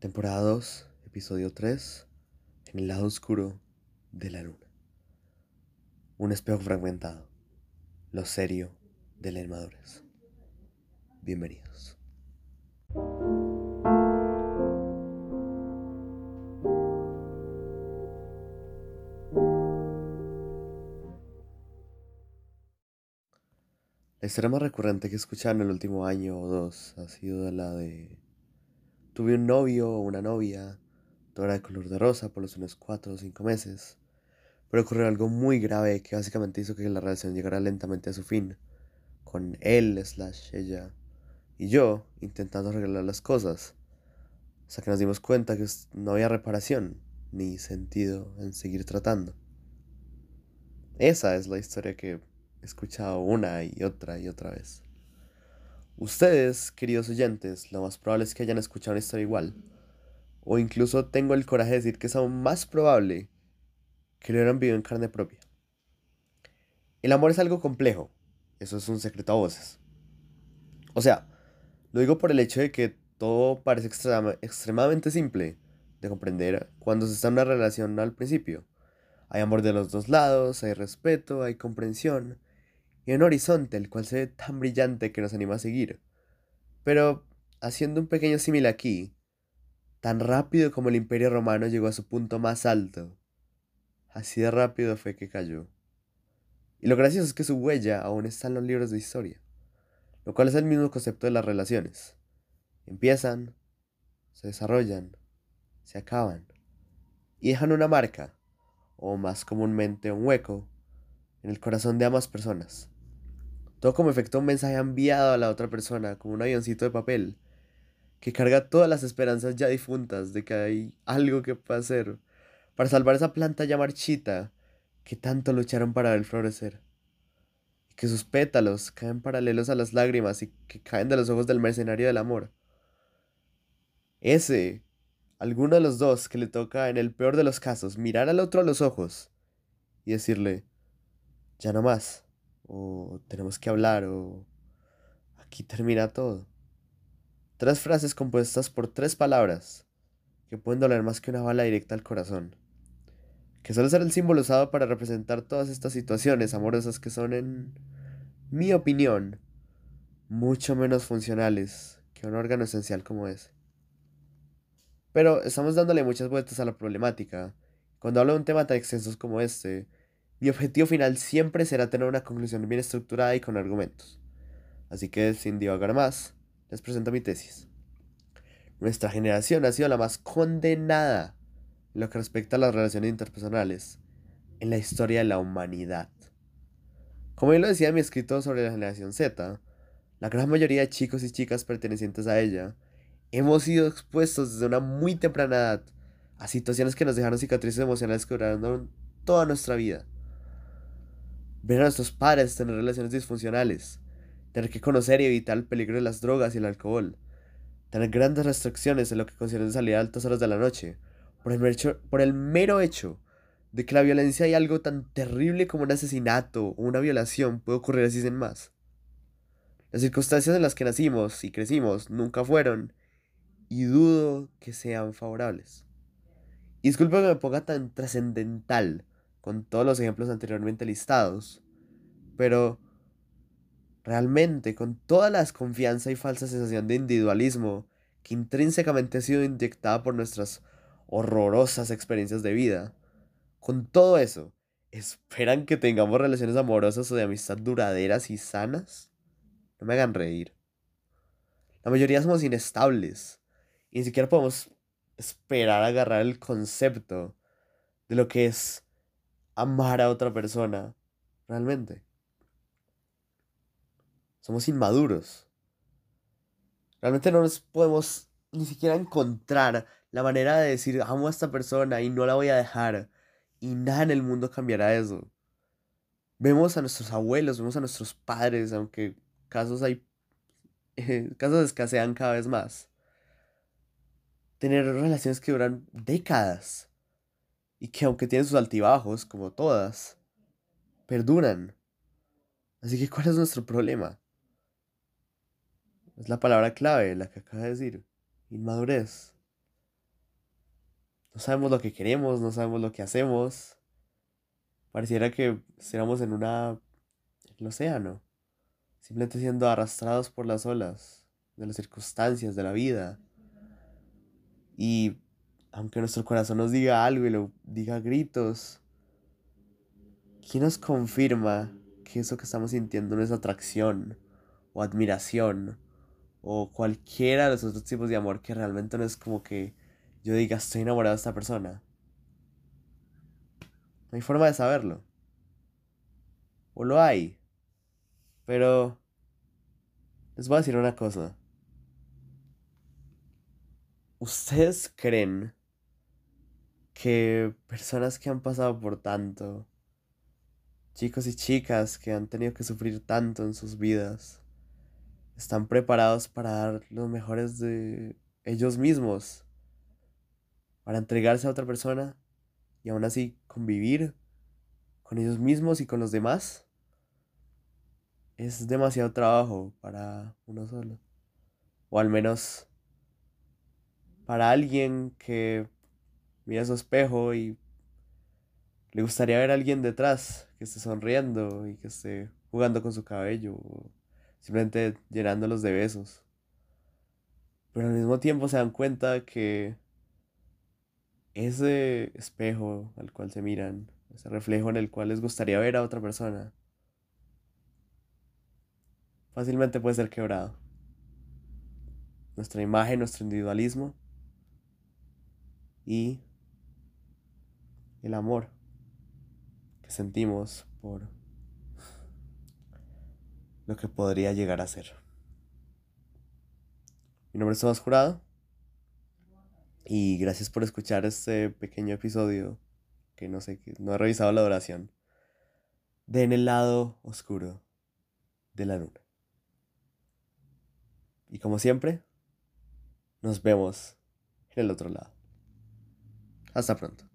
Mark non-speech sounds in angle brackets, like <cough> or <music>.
Temporada 2, episodio 3, en el lado oscuro de la luna. Un espejo fragmentado, lo serio de la inmadurez. Bienvenidos. La historia más recurrente que he escuchado en el último año o dos ha sido la de Tuve un novio o una novia, todo era de color de rosa por los unos cuatro o cinco meses, pero ocurrió algo muy grave que básicamente hizo que la relación llegara lentamente a su fin, con él slash ella y yo intentando arreglar las cosas, hasta que nos dimos cuenta que no había reparación ni sentido en seguir tratando. Esa es la historia que he escuchado una y otra y otra vez. Ustedes, queridos oyentes, lo más probable es que hayan escuchado una historia igual. O incluso tengo el coraje de decir que es aún más probable que lo hubieran vivido en carne propia. El amor es algo complejo. Eso es un secreto a voces. O sea, lo digo por el hecho de que todo parece extremadamente simple de comprender cuando se está en una relación al principio. Hay amor de los dos lados, hay respeto, hay comprensión y un horizonte el cual se ve tan brillante que nos anima a seguir. Pero, haciendo un pequeño símil aquí, tan rápido como el imperio romano llegó a su punto más alto, así de rápido fue que cayó. Y lo gracioso es que su huella aún está en los libros de historia, lo cual es el mismo concepto de las relaciones. Empiezan, se desarrollan, se acaban, y dejan una marca, o más comúnmente un hueco, en el corazón de ambas personas. Todo como efecto un mensaje enviado a la otra persona, como un avioncito de papel, que carga todas las esperanzas ya difuntas de que hay algo que pueda hacer para salvar esa planta ya marchita que tanto lucharon para ver florecer. Y que sus pétalos caen paralelos a las lágrimas y que caen de los ojos del mercenario del amor. Ese, alguno de los dos que le toca en el peor de los casos mirar al otro a los ojos y decirle, ya no más, o tenemos que hablar, o aquí termina todo. Tres frases compuestas por tres palabras que pueden doler más que una bala directa al corazón. Que suele ser el símbolo usado para representar todas estas situaciones amorosas que son, en mi opinión, mucho menos funcionales que un órgano esencial como ese. Pero estamos dándole muchas vueltas a la problemática. Cuando hablo de un tema tan extenso como este, mi objetivo final siempre será tener una conclusión bien estructurada y con argumentos. Así que, sin divagar más, les presento mi tesis. Nuestra generación ha sido la más condenada en lo que respecta a las relaciones interpersonales en la historia de la humanidad. Como bien lo decía mi escrito sobre la generación Z, la gran mayoría de chicos y chicas pertenecientes a ella hemos sido expuestos desde una muy temprana edad a situaciones que nos dejaron cicatrices emocionales que duraron toda nuestra vida ver a nuestros padres tener relaciones disfuncionales, tener que conocer y evitar el peligro de las drogas y el alcohol, tener grandes restricciones en lo que concierne salir a altas horas de la noche, por el, por el mero hecho de que la violencia y algo tan terrible como un asesinato o una violación puede ocurrir así sin más. Las circunstancias en las que nacimos y crecimos nunca fueron, y dudo que sean favorables. Y disculpe que me ponga tan trascendental, con todos los ejemplos anteriormente listados, pero realmente con toda la desconfianza y falsa sensación de individualismo que intrínsecamente ha sido inyectada por nuestras horrorosas experiencias de vida, con todo eso, ¿esperan que tengamos relaciones amorosas o de amistad duraderas y sanas? No me hagan reír. La mayoría somos inestables y ni siquiera podemos esperar agarrar el concepto de lo que es amar a otra persona, realmente. Somos inmaduros. Realmente no nos podemos ni siquiera encontrar la manera de decir amo a esta persona y no la voy a dejar. Y nada en el mundo cambiará eso. Vemos a nuestros abuelos, vemos a nuestros padres, aunque casos hay <laughs> casos escasean cada vez más. Tener relaciones que duran décadas y que aunque tienen sus altibajos, como todas, perduran. Así que, ¿cuál es nuestro problema? Es la palabra clave, la que acaba de decir, inmadurez. no sabemos lo que queremos, no sabemos lo que hacemos. Pareciera que estuviéramos en una... en el océano, simplemente siendo arrastrados por las olas de las circunstancias de la vida. Y aunque nuestro corazón nos diga algo y lo diga a gritos, ¿quién nos confirma que eso que estamos sintiendo no es atracción o admiración o cualquiera de los otros tipos de amor que realmente no es como que yo diga estoy enamorado de esta persona? No hay forma de saberlo. O lo hay. Pero les voy a decir una cosa. ¿Ustedes creen que personas que han pasado por tanto, chicos y chicas que han tenido que sufrir tanto en sus vidas, están preparados para dar los mejores de ellos mismos, para entregarse a otra persona y aún así convivir con ellos mismos y con los demás? Es demasiado trabajo para uno solo. O al menos para alguien que mira su espejo y le gustaría ver a alguien detrás que esté sonriendo y que esté jugando con su cabello o simplemente llenándolos de besos. Pero al mismo tiempo se dan cuenta que ese espejo al cual se miran, ese reflejo en el cual les gustaría ver a otra persona, fácilmente puede ser quebrado. Nuestra imagen, nuestro individualismo y el amor que sentimos por lo que podría llegar a ser. Mi nombre es Tomás Jurado y gracias por escuchar este pequeño episodio que no sé, no he revisado la duración de En el lado oscuro de la luna. Y como siempre, nos vemos en el otro lado. Hasta pronto.